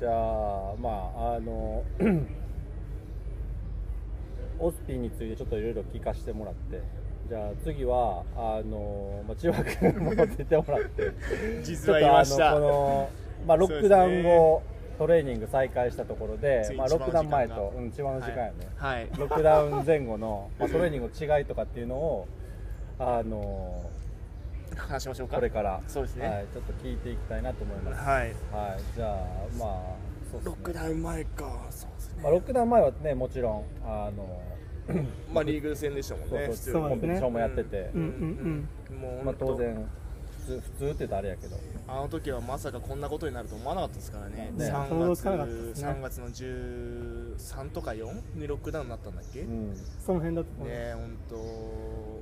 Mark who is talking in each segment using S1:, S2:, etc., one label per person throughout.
S1: じゃあまああの オスピンについてちょっといろいろ聞かせてもらって。じゃあ次はあの、まあ、千葉君も出てもらって。
S2: 実はました。
S1: ちょっとあのこの、まあ、ロックダウン後、トレーニング再開したところでまあ、ロックダウン前と、うん、千葉の時間やね、
S2: はい。
S1: ロックダウン前後の、まあ、トレーニングの違いとかっていうのをあの
S2: 話しましょうか。
S1: これから。
S2: そうですね。
S1: はい、ちょっと聞いていきたいなと思います。
S2: はい。
S1: はい、じゃあまあね。
S2: ロックダウン前か。そうですね。
S1: まあ、ロックダウン前はねもちろんあの
S2: まあリーグ戦でしたもんね。
S1: そうそう
S2: 普通に。
S1: コンペティションもやってて、
S3: うん。うん。
S2: もう
S1: まあ、当然普通普通って言ったらあれやけど。
S2: あの時はまさかこんなことになると思わなかったですからね。
S1: ね。
S2: 3
S3: 想像
S2: 月
S3: つかなかったですね。
S2: 3月の13とか4にロックダウンになったんだっけ、ね
S1: うん。
S3: その辺だと思う、
S2: え本当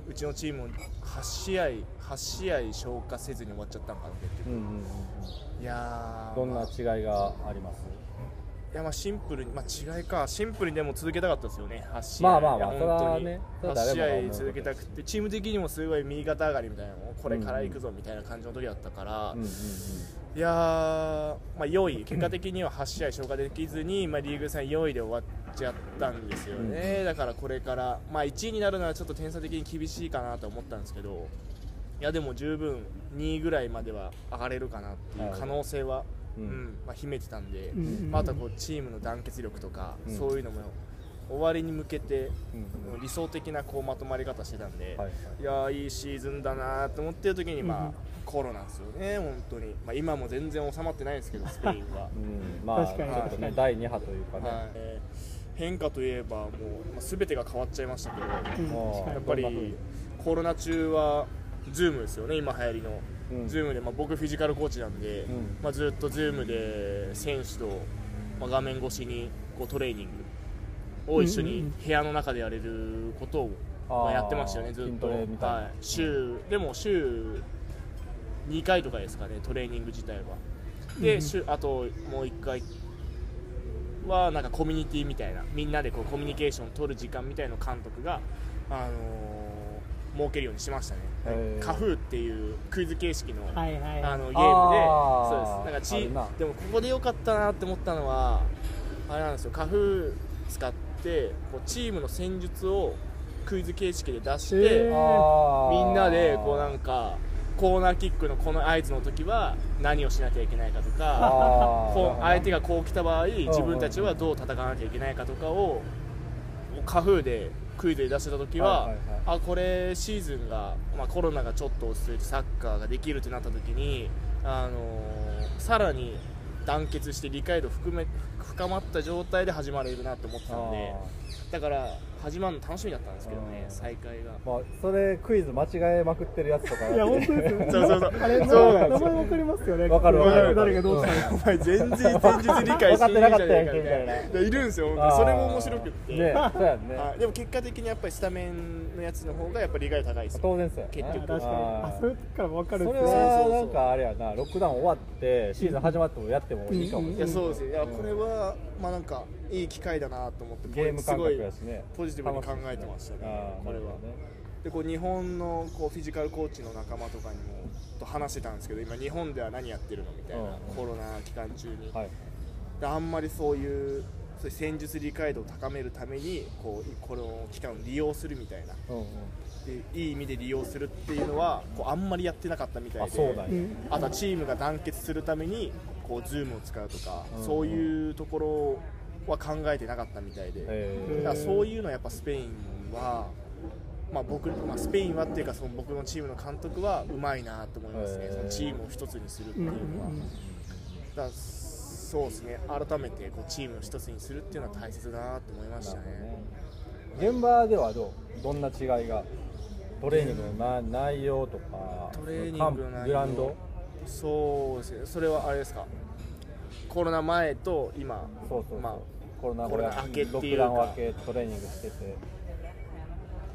S2: うちのチームも8試合8試合消化せずに終わっちゃったんかな結局、
S1: うんうんうん。
S2: いやー
S1: どんな違いがあります？
S2: いやまあシンプルに、まあ、違いか。シンプルにでも続けたかったですよね。8試合。
S1: まあまあまあ
S2: いや
S1: それは
S2: 本当に。
S1: ねそれは
S2: 8
S1: 誰もが思う
S2: 試合続けたくて。チーム的にもすごい右肩上がりみたいなのこれから行くぞみたいな感じの時だったから、
S1: うんうんうん
S2: いやー、まあ、4位、結果的には8試合消化できずに、まあ、リーグ戦4位で終わっちゃったんですよね、だからこれから、まあ、1位になるのはちょっと点差的に厳しいかなと思ったんですけど、いやでも十分2位ぐらいまでは上がれるかなっていう可能性は、
S1: う
S2: うんんまあ、秘めてたんで、まああとはこうチームの団結力とか、
S1: うん。
S2: そういうのも終わりに向けて、理想的なこうまとまり方してたんで。
S1: はいはい。
S2: いやーいいシーズンだなと思ってる時に、まあ
S3: うん。
S2: コロナですよね、本当に、まあ、今も全然収まってないですけど、スペインは。
S1: うん。まあちょ
S3: 確かに。
S1: っとね第2波というかね、
S2: はい。えー変化といえば、もう、まあ、全てが変わっちゃいましたけど、やっぱりコロナ中は、ズームですよね、今流行りの、
S1: うん。
S2: ズームで、まあ、僕、フィジカルコーチなんで、
S1: うん。
S2: まあ、ずっとズームで選手と、まあ、画面越しにこうトレーニング。を一緒に部屋の中でやれることを、まあ、やってましたよね、ずっと。はい、週でも週2回とかですかね、トレーニング自体は。で、
S3: うん。
S2: 週あともう1回はなんかコミュニティみたいな。みんなでこうコミュニケーションを取る時間みたいのを監督が、あのー設けるようにしましたね。
S1: へー。
S2: カフーっていうクイズ形式の,、
S3: はいはい。
S2: あのゲームでそうです。なんかチ
S1: あるな。
S2: でもここで良かったなって思ったのはあれなんですよ。カフー使ってこうチームの戦術をクイズ形式で出して、みんなでこうなんかコーナーキックのこの合図の時は何をしなきゃいけないかとかこう相手がこう来た場合
S1: ん
S2: 自分たちはどう戦わなきゃいけないかとかをカフーでクイズで出してた時は,、
S1: はいはいはい。
S2: あこれシーズンが、まあ、コロナがちょっと落ち着いてサッカーができるってなった時に、あのーさらに団結して理解度含め深まった状態で始まれるなって思ってたんでだから始まるの楽しみだったんですけどね
S1: うん。
S2: 再開が。
S1: まあ、それクイズ間違えまくってるやつとか。
S3: いや本当ですよ。
S2: そうそうそう。
S3: あれ
S2: そうなんですよ。
S3: 名前わかりますよね。
S1: わかるわかる。
S3: 誰がどうしたのか。
S2: お前全然戦術理解してなか。
S1: ったやんけみたいない
S2: るんですよ本当に。それも面白くって、
S1: ねそうやんね。
S2: はい。でも結果的にやっぱりスタメンのやつの方がやっぱり理解度高いですよ。
S1: 当然そうや
S2: 結局。
S3: あ確かに。
S1: あ
S3: そういう時から分かる
S1: それはなんかあれやな。ロックダウン終わってシーズン始まってもやってもいいかもし
S2: い。
S1: れない
S2: やそうですよ。いやこれはまあなんかいい機会だなと思って
S1: ゲーム感覚やしね。
S2: すごいポジティブに考えてましたね。これは。
S1: ね
S2: でこう日本のこうフィジカルコーチの仲間とかにもと話してたんですけど今日本では何やってるのみたいな、
S1: うん
S2: コロナ期間中に、
S1: はい。
S2: であんまりそういうそういう戦術理解度を高めるためにこうこの期間を利用するみたいな。
S1: うんうん。
S2: でいい意味で利用するっていうのはこうあんまりやってなかったみたいで。
S1: あそうなんや。
S3: うん
S2: あとはチームが団結するためにこうズームを使うとか、
S1: うん
S2: そういうところは考えてなかったみたいで、
S1: え
S2: だからそういうのはやっぱスペインは、まあ僕まあ、スペインはっていうかその僕のチームの監督はうまいなと思いますね、そのチームを一つにするっていうのは。だそうですね。改めてこうチームを一つにするっていうのは大切だなと思いましたね。
S1: 現場ではどう？どんな違いが？トレーニングのな内容とか
S2: トレーニングの
S1: グラウンド？
S2: そうですね。それはあれですか？コロナ前と今？
S1: そうそう、
S2: まあ
S1: コロナ後
S2: 明けっていうか。
S1: ロックダウン明けトレーニングしてて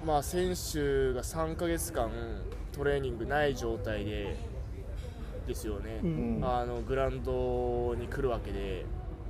S2: まあ、選手が3ヶ月間トレーニングない状態でですよね、
S3: うん。
S1: うん
S2: あのグラウンドに来るわけで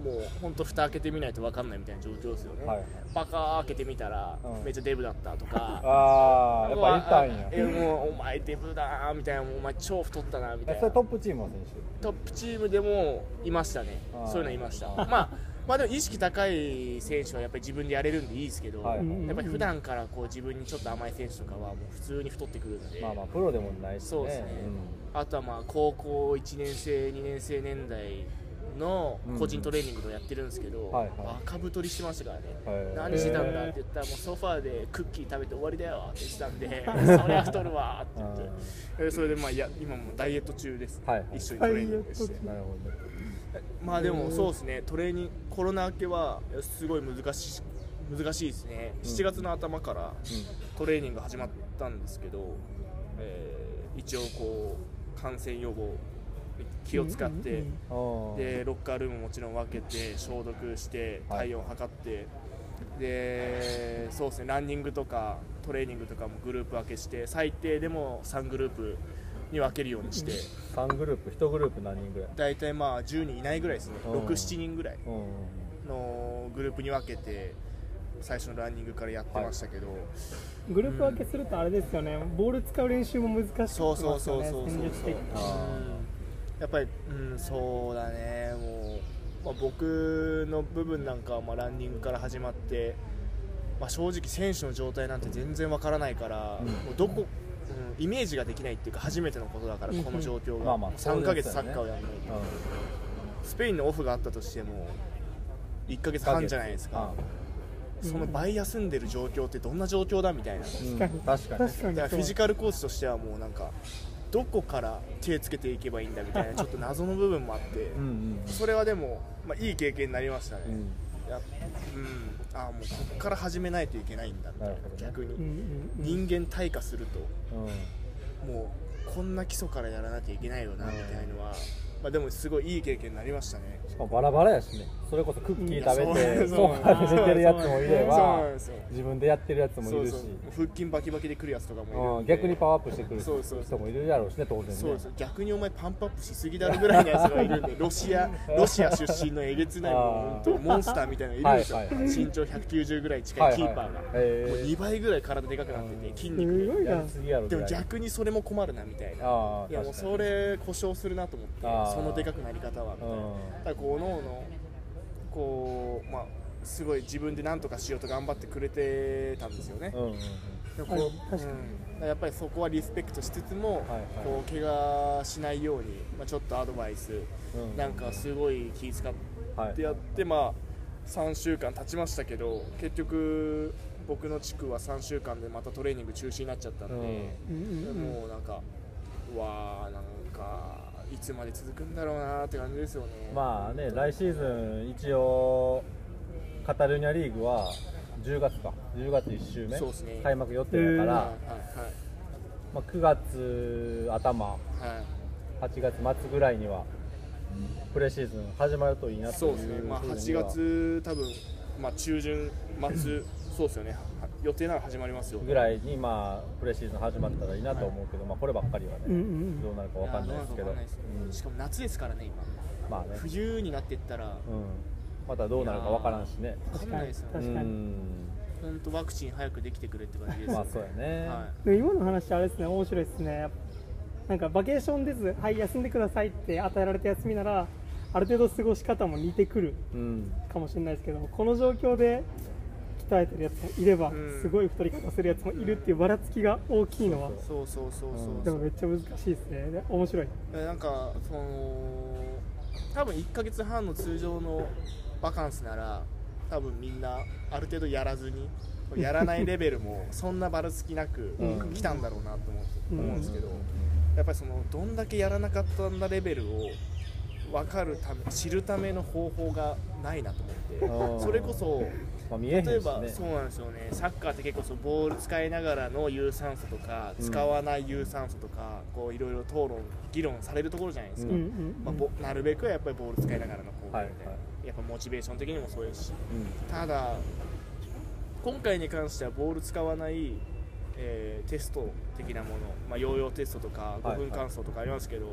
S2: もう本当蓋開けてみないと分かんないみたいな状況ですよね、
S1: はいはい。
S2: バカ開けてみたら、
S1: うん。
S2: めっちゃデブだったとか。
S1: ああやっぱ言ったんや。
S2: えもうお前デブだなみたいなお前超太ったなみたいな。
S1: えそれトップチームの選
S2: トップチームでもいましたねそういうのいましたまあまあでも意識高い選手はやっぱり自分でやれるんでいいですけど、
S1: はい
S3: うん
S2: やっぱり普段からこう自分にちょっと甘い選手とかはもう普通に太ってくるんで、
S1: 手まあまあプロでもないしね。
S2: そうですね。あとはまあ高校1年生2年生年代の個人トレーニングをやってるんですけど、
S1: はいはい。
S2: 赤太りしてましたからね、
S1: へー。
S2: 何してたんだって言ったらもうソファーでクッキー食べて終わりだよって言ってたんで そりゃ太るわって言って。えーそれでまあいや今もダイエット中です、
S1: はいはい。
S2: 一緒にトレーニングして。
S3: ダイエット
S1: なるほど。ね
S2: まあでもそうですね。トレーニングコロナ明けはすごい難しい難しいですね。7月の頭からトレーニング始まったんですけど、えー一応こう感染予防に気を使って、
S3: うん
S1: うん
S2: でロッカールームもちろん分けて消毒して
S1: はい。
S2: 体温測って、でそうですね。ランニングとかトレーニングとかもグループ分けして最低でも3グループに分けるようにして。
S1: 3グループ1グループ何人ぐらい？
S2: 大体まあ10人いないぐらいですね。
S1: うん。
S2: 67人ぐらい
S1: うん。
S2: のグループに分けて最初のランニングからやってましたけど、
S3: グループ分けするとあれですよね、ボール使う練習も難しくなります
S2: そう
S3: よね
S2: そうそうそうそう。やっぱり、うん、そうだね。もう、まあ、僕の部分なんかはまあランニングから始まって、まあ、正直選手の状態なんて全然わからないから、
S1: うん。
S2: もうどこ、うん、イメージができないっていうか初めてのことだから
S3: うん。
S2: この状況が、
S1: まあまあ
S2: 3ヶ月サッカーをやらないと、
S1: う
S2: スペインのオフがあったとしても1ヶ月半じゃないですか、その倍休んでる状況ってどんな状況だみたいな、
S1: うん。
S3: 確かに。
S1: 確かに。
S3: 確かに。
S2: だからフィジカルコーチとしてはもうなんかどこから手つけていけばいいんだみたいなちょっと謎の部分もあって、
S1: うんうん。
S2: それはでも、まあ、いい経験になりましたね、
S1: うん
S2: やうん、あもうここから始めないといけないんだみたいな
S1: なるほどね。
S2: 逆に、人間退化すると
S1: うん。
S2: もうこんな基礎からやらなきゃいけないよなみたいのは、まあ、でもすごいいい経験になりましたね。
S1: しかもバラバラやしね。それこそクッキー食べて
S2: うん
S1: ソファーで寝てるやつもいれ
S2: そう
S1: ば自分でやってるやつもいるし。
S2: 腹筋バキバキでくるやつとかもいる
S1: 逆にパワーアップしてくる人もいるやろうしね当然ね。
S2: そうです逆にお前パンプアップしすぎだろぐらいのやつがいるんで ロシアロシア出身のえげつないもモンスターみたいなのいるんですよ、
S1: はいはいはい。
S2: 身長190ぐらい近いキーパーが、
S1: はいはい。へー
S2: もう2倍ぐらい体でかくなってて筋肉でも逆にそれも困るなみたいな。いやもうそれ故障するなと思ってそのでかくなり方はみたいな。
S1: うん。
S2: だからこうおのおのこうまあすごい自分で何とかしようと頑張ってくれてたんですよね、
S1: うんうんうん。
S2: でもこう
S3: はい確かに。
S2: うん。だからやっぱりそこはリスペクトしつつも、
S1: はい
S2: こう怪我しないように、まあ、ちょっとアドバイス、
S1: うん。
S2: なんかすごい気遣
S1: はい
S2: ってやって、まあ、3週間経ちましたけど結局僕の地区は3週間でまたトレーニング中止になっちゃったんで、
S3: うんうんうん。
S2: もうなんかうわーなんかいつまで続くんだろうなって感じですよね。
S1: まあね来シーズン一応カタルーニャリーグは10月か。10月1週目。
S2: そうですね。
S1: 開幕予定だから、
S2: はい
S1: まあ、9月頭。
S2: はい。はい
S1: 8月末ぐらいにはプレシーズン始まるといいなという
S2: そうですね、まあ、8
S1: ふうには。
S2: 月、多分まあ中旬、末、そうですよね、は予定なら始まりますよ。
S1: ぐらいにまあプレシーズン始まったらいいなと思うけど、まあ、こればっかりはね、
S3: うんうん
S1: どうなるかわかんないですけど。
S2: やどうんしかも夏ですからね、今、
S1: まあね、
S2: 冬になっていったら、
S1: うん、またどうなるかわからんしね。
S2: わかんないですよね、
S3: 確かに。
S1: うん。
S2: 本当、ワクチン早くできてくれって感じですよ
S1: まあそうやね、
S2: は
S3: でも今の話あれですね。面白いですね。なんかバケーションですはい休んでくださいって与えられた休みならある程度過ごし方も似てくる
S1: うん。
S3: かもしれないですけどこの状況で鍛えてるやつもいれば、
S2: うん。
S3: すごい太り方するやつもいるっていうばらつきが大きいのは、
S2: そうそうそうそう
S3: でもめっちゃ難しいですね。で面白い。
S2: えなんかその多分1ヶ月半の通常のバカンスなら多分みんなある程度やらずにやらないレベルも そんなばらつきなく
S1: うん。
S2: 来たんだろうなと思う,、
S3: うん。
S2: 思うんですけどやっぱりそのどんだけやらなかったんだレベルを分かるため知るための方法がないなと思
S1: うん
S2: ってそれこそ
S1: まあ、見えへんしね。
S2: 例えばそうなんですよね。サッカーって結構そうボール使いながらの有酸素とか使わない有酸素とかこういろいろ討論議論されるところじゃないですか、
S3: うんうん
S2: まあ、ぼなるべくはやっぱりボール使いながらの方法で、
S1: はいは
S2: やっぱモチベーション的にもそうですし。
S1: うん。
S2: ただ今回に関してはボール使わないえーテスト的なもの、まあ、ヨーヨーテストとか
S1: はい
S2: 5分間走とかありますけど、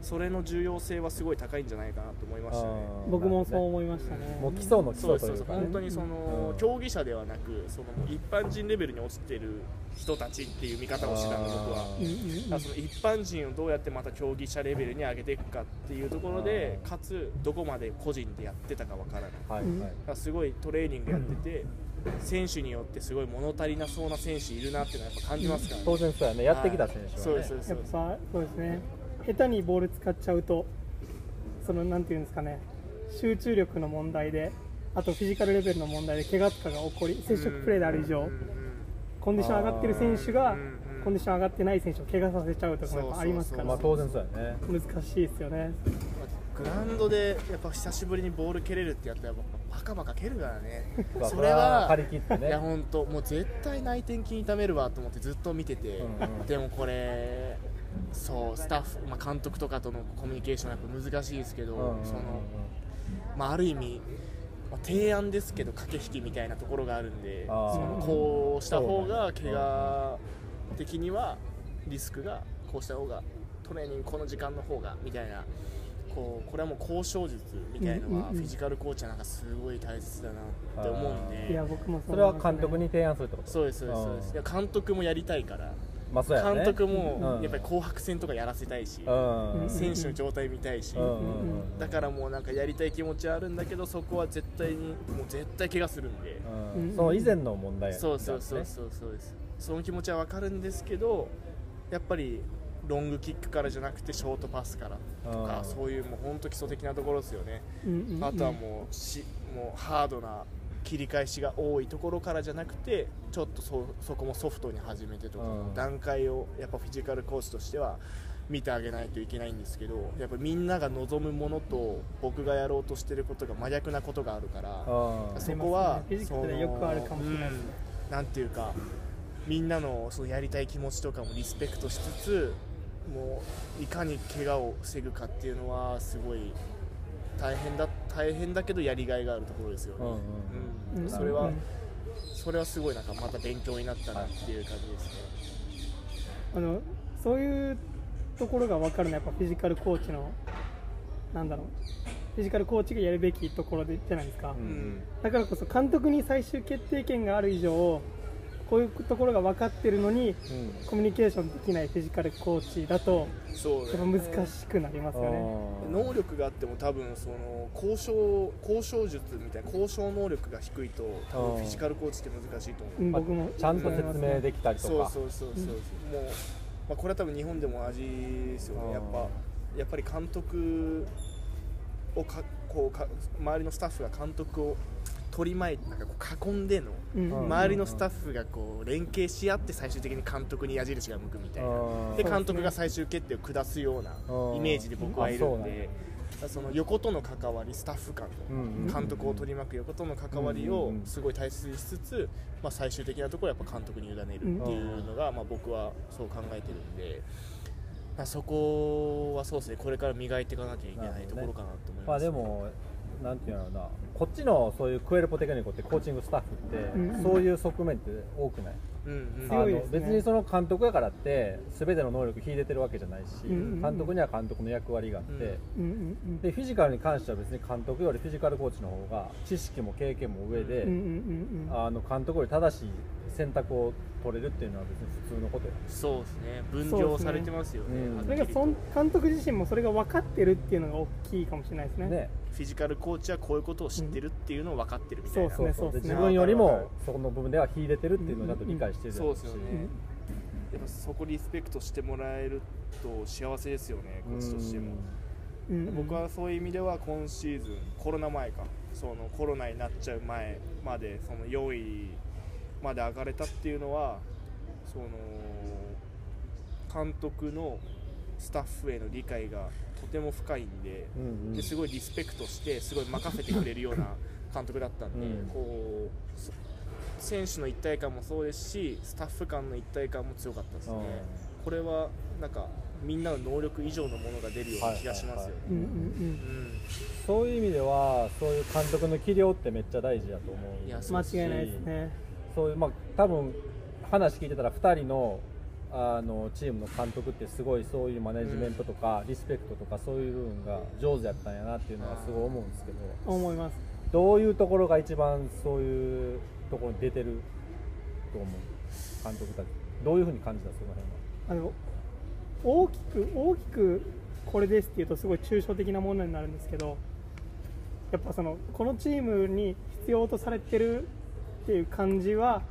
S2: それの重要性はすごい高いんじゃないかなと思いましたね。
S3: 僕もそう思いましたね。
S1: もう基礎の基
S2: そう
S1: 礎というかね。
S2: ですそうです本当にその、
S1: うん。
S2: 競技者ではなくその一般人レベルに落ちてる人たちっていう見方をしてたんで僕は。その一般人をどうやってまた競技者レベルに上げていくかっていうところでかつどこまで個人でやってたかわからない。だ
S1: はい。
S3: うん
S1: はい
S2: すごいトレーニングやってて選手によってすごい物足りなそうな選手いるなっていうのはやっぱ感じますからね。
S1: 当然そうやね。やってきた選手はね、
S2: はい。そうですそうです
S3: やっぱそうですね。下手にボール使っちゃうとそのなんていうんですかね。集中力の問題であとフィジカルレベルの問題で怪我とかが起こり接触プレーである以上コンディション上がってる選手がコンディション上がってない選手を怪我させちゃうとかもやっぱありますから。
S1: まあ当然そうやね。
S3: 難しいですよね。
S2: グラウンドでやっぱ久しぶりにボール蹴れるってやったらやっぱバカバカ蹴るからね。
S1: まあ
S2: それは
S1: 張り切って
S2: いや
S1: ね
S2: 本当もう絶対内転筋痛めるわと思ってずっと見てて、
S1: うんうん。
S2: でもこれそうスタッフ、まあ、監督とかとのコミュニケーションやっぱ難しいですけど、
S1: うんうんうん
S2: そのまあ、ある意味、まあ提案ですけど駆け引きみたいなところがあるんでそのこうした方が怪我的にはリスクがこうした方がトレーニングこの時間の方がみたいなこうこれはもう交渉術みたいの
S3: うんうんうん。
S2: はフィジカルコーチはなんかすごい大切だなって思うんで。
S3: いや僕も
S1: それは監督に提案するってこと？
S2: そうですそうですそうです。いや監督もやりたいから。
S1: まあそうやね。
S2: 監督も
S1: うん。
S2: やっぱり紅白戦とかやらせたいし
S1: うん。
S3: うん
S2: 選手の状態見たいし。
S1: うん
S2: だからもうなんかやりたい気持ちはあるんだけどそこは絶対にもう絶対怪我するんで。
S1: うん。その以前の問題や
S2: そうそうそうそうそうです。その気持ちは分かるんですけどやっぱりロングキックからじゃなくてショートパスからとか
S1: うん
S2: そういうもう本当基礎的なところですよね。
S3: うんうん。うん
S2: あとはもうしもうハードな切り返しが多いところからじゃなくてちょっとそそこもソフトに始めてとか
S1: うん
S2: 段階をやっぱフィジカルコーチとしては見てあげないといけないんですけどやっぱみんなが望むものと僕がやろうとしてることが真逆なことがあるから
S1: うん
S2: そこは
S3: ね。フィジカルでよくあるかもしれない。
S2: うん。なんていうかみんなのそのやりたい気持ちとかもリスペクトしつつもういかに怪我を防ぐかっていうのはすごい大変だ大変だけどやりがいがあるところですよね、
S1: うん
S2: それは、
S3: うん。
S2: それはすごいなんかまた勉強になったなっていう感じですね、
S3: あのそういうところが分かるのはやっぱフィジカルコーチのなんだろう。フィジカルコーチがやるべきところでじゃないですか、
S1: う
S2: うん。ん。
S3: だからこそ監督に最終決定権がある以上こういうところが分かってるのに
S1: うん。
S3: コミュニケーションできないフィジカルコーチだと
S2: そう
S3: やっぱ難しくなりますよね。
S2: 能力があっても多分その交渉交渉術みたいな交渉能力が低いと多分
S1: うん。
S2: フィジカルコーチって難しいと思う。
S3: うん
S1: まあ
S3: 僕も
S1: ちゃんと説明できたりと
S2: そう
S1: か
S2: そうそうそう、もう、まあ、これは多分日本でも同じですよ
S1: うん。
S2: ねやっぱやっぱり監督をかこうか周りのスタッフが監督を取り巻いてなんかこう囲んでの周りのスタッフがこう連携し合って最終的に監督に矢印が向くみたいな。
S1: うん
S2: で監督が最終決定を下すようなイメージで僕はいるんでその横との関わりスタッフ間
S1: うんうん。
S2: の監督を取り巻く横との関わりをすごい大切にしつつ、まあ、最終的なところはやっぱ監督に委ねるっていうのが、まあ、僕はそう考えてるんで、まあ、そこはそうですね。これから磨いていかなきゃいけないところかなと思い
S1: ま
S2: ます、
S1: あでもなんていうのかなこっちのそういうクエルポテクニコってコーチングスタッフって、
S3: うん
S1: そういう側面って多くない、
S2: うんうん。
S3: 強いですね。
S1: あの別にその監督やからって全ての能力秀でてるわけじゃないし、
S3: うんうんうん。
S1: 監督には監督の役割があって、
S2: うん
S3: うん
S1: でフィジカルに関しては別に監督よりフィジカルコーチの方が知識も経験も上で、
S3: うんうんうんうん。
S1: あの監督より正しい選択を取れるっていうのは別に普通のことよ。
S2: そうですね。分業されてますよね。
S1: うん。
S2: はっきりと
S3: それがそん監督自身もそれが分かってるっていうのが大きいかもしれないですね。
S1: ね
S2: フィジカルコーチはこういうことを知ってるっていうのを分かってるみたいな、
S3: そうですね
S1: そう。そうで
S3: ですね。
S1: 自分よりもそこの部分では秀でてるっていうのをちゃんと理解してる。
S2: そうですよね、
S3: うん
S2: やっぱそこリスペクトしてもらえると幸せですよね。コーチとしても、
S3: うんうん。
S2: 僕はそういう意味では今シーズンコロナ前かそのコロナになっちゃう前までその4位まで上がれたっていうのはその監督のスタッフへの理解がとても深いんで
S1: うんうん。
S2: ですごいリスペクトしてすごい任せてくれるような 監督だったんで、
S1: うん。
S2: こうそ選手の一体感もそうですしスタッフ間の一体感も強かったですね、これはなんかみんなの能力以上のものが出るような気がしますよね。
S3: うんうん
S2: うん。
S1: そういう意味ではそういう監督の器量ってめっちゃ大事だと思う
S2: いや
S3: うん間違いないですね。
S1: そういうまあ多分話聞いてたら2人のあのチームの監督ってすごいそういうマネジメントとか、リスペクトとかそういう部分が上手やったんやなっていうのはすごい思うんですけど。
S3: 思います。
S1: どういうところが一番そういうところに出てると思う？監督たち。どういうふうに感じた？その辺は。
S3: あの大きく大きくこれですっていうとすごい抽象的なものになるんですけどやっぱそのこのチームに必要とされてるっていう感じは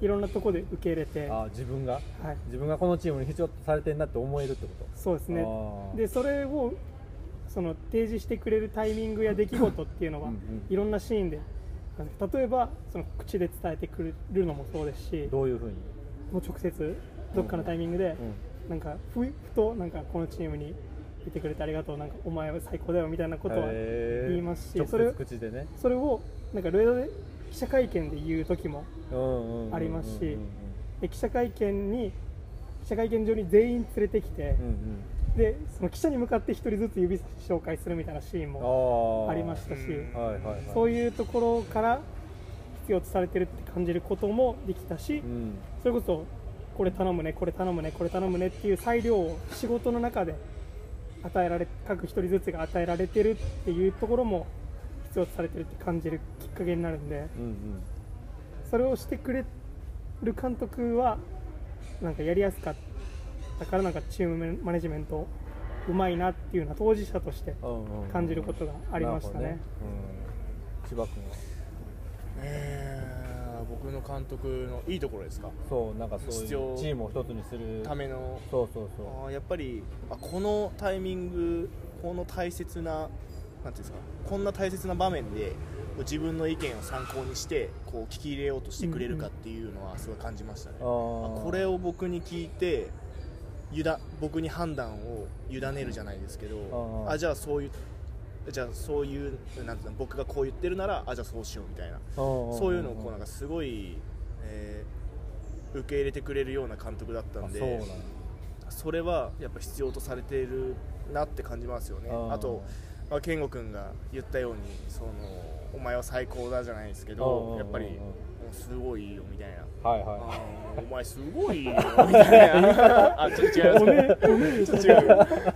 S3: いろんなところで受け入れて、は
S1: あ自分が？
S3: い、
S1: 自分がこのチームに必要とされてるなって思えるってこと？
S3: そうですね。でそれをその提示してくれるタイミングや出来事っていうのは
S1: うんうん。
S3: いろんなシーンで例えばその口で伝えてくれるのもそうですし
S1: どういうふうに、
S3: もう直接どっかのタイミングで、
S1: うん
S3: なんかふふとなんかこのチームにいてくれてありがとうなんかお前は最高だよみたいなことは言いますし
S1: 直
S3: それ
S1: 接口でね。
S3: それをなんかロイドで記者会見で言う時もありますしで記者会見に記者会見場に全員連れてきて、でその記者に向かって一人ずつ指紹介するみたいなシーンも
S1: あ
S3: りましたし、そういうところから必要とされてるって感じることもできたし、
S1: うん。
S3: それこそこれ頼むねこれ頼むねこれ頼むねっていう裁量を仕事の中で与えられ各一人ずつが与えられてるっていうところも必要とされてるって感じるきっかけになるんで
S1: うんうん。
S3: それをしてくれる監督はなんかやりやすかったからなんかチームマネジメントうまいなっていうのは当事者として感じることがありましたね。
S1: 千葉君は？
S2: えー僕の監督のいいところですか？
S1: そうなんかそういう
S2: 必要
S1: チームを一つにする
S2: ための
S1: そうそうそ
S2: あーやっぱりあこのタイミングこの大切ななんていうんですかこんな大切な場面で自分の意見を参考にしてこう聞き入れようとしてくれるかっていうのはすごい感じましたね、
S1: うあ
S2: あ
S1: ー
S2: これを僕に聞いてゆだ僕に判断を委ねるじゃないですけど
S1: あ
S2: じゃあそういうじゃあそういうなんていうの僕がこう言ってるならあじゃあそうしようみたいな。
S1: そ
S2: そういうのをこうなんかすごい、えー受け入れてくれるような監督だったんで
S1: そ
S2: れはやっぱ必要とされているなって感じますよね。
S1: あ
S2: と、まあ、健吾君が言ったようにそのお前は最高だじゃないですけど
S1: うん。
S2: やっぱりすごいよみたいな。
S1: はいは
S2: あーお前すごいよみたいな。あちょっと違う。ちょっと違う。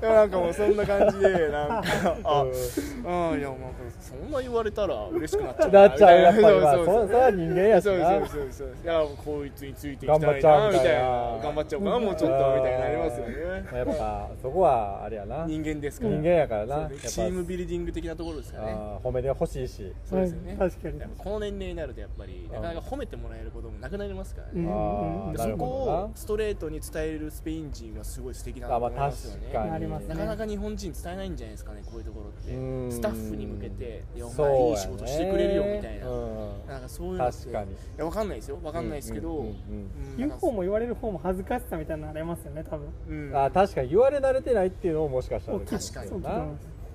S2: でもなんかもうそんな感じでなんかあうん。いやなんかそんな言われたら嬉しくなっちゃう
S1: いなっちゃうやっぱり。まあ
S2: そうそう
S1: そそれは人間やし
S2: そう
S1: な。
S2: そうそうそう。いやこいつについていきたい
S1: 頑張っちゃ
S2: なみたい
S1: な。
S2: な頑張っちゃおうかなもうちょっとみたいになりますよね。
S1: やっぱそこはあれやな。人
S2: 人間ですから。
S1: 間やからな
S2: チームビルディング的なところですからね。
S1: 褒めてほしいし。
S2: そうですよね。
S3: はい確かに。
S2: この年齢になるとやっぱりなかなか褒めてもらえることもなくなりますから
S3: うん
S2: ね
S1: あーな
S2: でそこをストレートに伝えるスペイン人はすごい素敵だなと思いますよね
S3: ますね。
S2: なかなか日本人伝えないんじゃないですかねこういうところって。
S1: うん。
S2: スタッフに向けていやお前いい仕事してくれるよみたいな。
S1: うん。
S2: なんかそういうのって
S1: 確かに。
S2: いやわかんないですよ。わかんないですけど
S1: うんうんうん
S2: うん。
S3: 言う方も言われる方も恥ずかしさみたいなのありますよね多分。
S2: うん。
S1: あ確かに言われ慣れてないっていうのももしかしたら
S2: 確かに。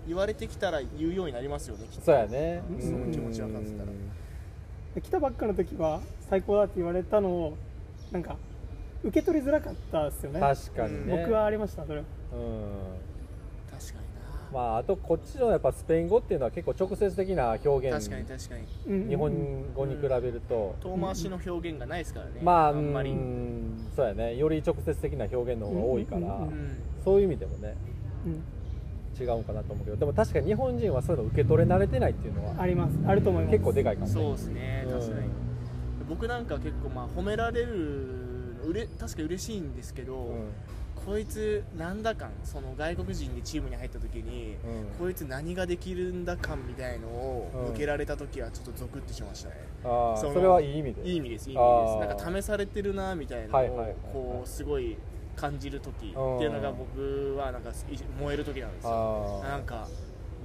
S2: 言われてきたら言うようになりますよねきっと。
S1: そうやね。
S3: その
S2: 気持ち分かってたら。
S3: で来たばっかの時は最高だって言われたのをなんか受け取りづらかったですよね。
S1: 確かにね。
S3: 僕はありましたそれ。は
S1: うん。
S2: 確かに
S1: まああとこっちのやっぱスペイン語っていうのは結構直接的な表現。
S2: な確かに確かに。
S3: うん
S1: 日本語に比べると、
S2: 遠回しの表現がないですからね
S1: まあ
S2: あんまり。
S1: そうやね。より直接的な表現の方が多いから、
S3: うんうんうん。
S1: そういう意味でもね。
S3: うん
S1: 違うんかなと思うけどでも確かに日本人はそういうの受け取れ慣れてないっていうのは
S3: あります。あると思います。
S1: 結構でかいかもね。
S2: そうですね確かに。
S1: うん。
S2: 僕なんか結構まあ褒められるうれ確か嬉しいんですけど、
S1: うん。
S2: こいつなんだかんその外国人でチームに入った時に、
S1: うん。
S2: こいつ何ができるんだ感みたいのを
S1: うん。
S2: 向けられた時はちょっとゾクッとしましたね、
S1: ああ
S2: そ
S1: れはいい意味で。
S2: いい意味ですいい意
S1: あ
S2: 味
S1: ー
S2: です。なんか試されてるなみたいなのを
S1: はい。
S2: こうすごい感じる時っていうのが僕はなんかい燃える時なんですよ。
S1: あ
S2: なんか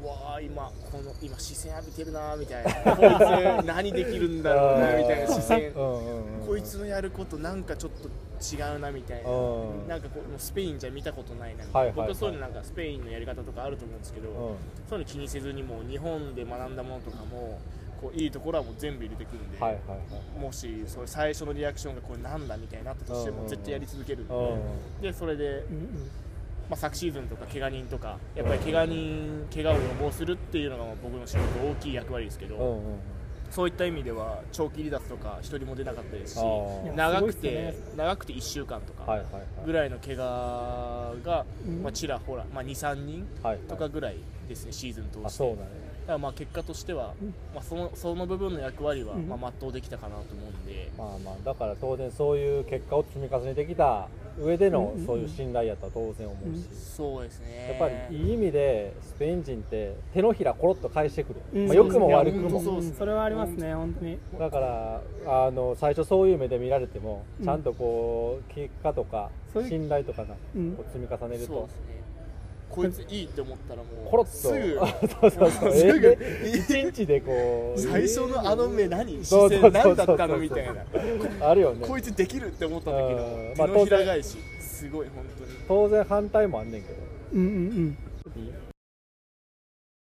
S2: うわあ今この今視線浴びてるなみたいな。こいつ何できるんだろうなみたいな。視線。こいつのやることなんかちょっと違うなみたいな。
S1: うん。
S2: なんかこうスペインじゃ見たことないなみたいな。僕はそういうのなんかスペインのやり方とかあると思うんですけど
S1: うん。
S2: そういうの気にせずにもう日本で学んだものとかもこういいところはもう全部入れてくるんで、
S1: はいはいはい。
S2: もしそれ最初のリアクションがこれなんだみたいになったとしても絶対やり続けるんで,、
S1: うん
S2: でそれで、
S3: うんうん。
S2: まあ、昨シーズンとか怪我人とかやっぱり怪我人怪我を予防するっていうのが僕の仕事大きい役割ですけど、
S1: うんうん
S2: そういった意味では長期離脱とか一人も出なかったですし長くて、
S3: ね。
S2: 長くて1週間とかぐらいの怪我が、
S3: うん。
S2: まあ、ちらほら、まあ、23人
S1: はい
S2: とかぐらいですね、シーズン通してからまあ結果としては、
S3: うん。
S2: まあ、そのその部分の役割は、
S3: うん。
S2: まあ、全うできたかなと思うんで、
S1: まあまあだから当然そういう結果を積み重ねてきた上での
S3: うん。
S1: そういう信頼やったら当然思うし、
S2: そうですね。
S1: やっぱりいい意味でスペイン人って手のひらコロッと返してくる、
S3: うん。
S1: まあ、良くも悪くも。
S2: そうっすね。
S3: ん。それはありますね本当に。
S1: だからあの最初そういう目で見られても
S3: うん
S1: ちゃんとこう結果とか信頼とかが
S3: うん
S1: こう積み重ねると。
S2: そうですねこいついいって思ったらもう
S1: コロッと。
S2: すぐ
S1: そうそうそう。
S2: すぐ
S1: え一日でこう。
S2: 最初のあの目何？
S1: そう
S2: 視線何だったの？みたいな。
S1: あるよね。
S2: こいつできるって思った
S1: ん。
S2: の
S1: まあ
S2: 手のひら返し。すごい本当に。
S1: 当然反対もあんねんけど。
S3: うんうん。うん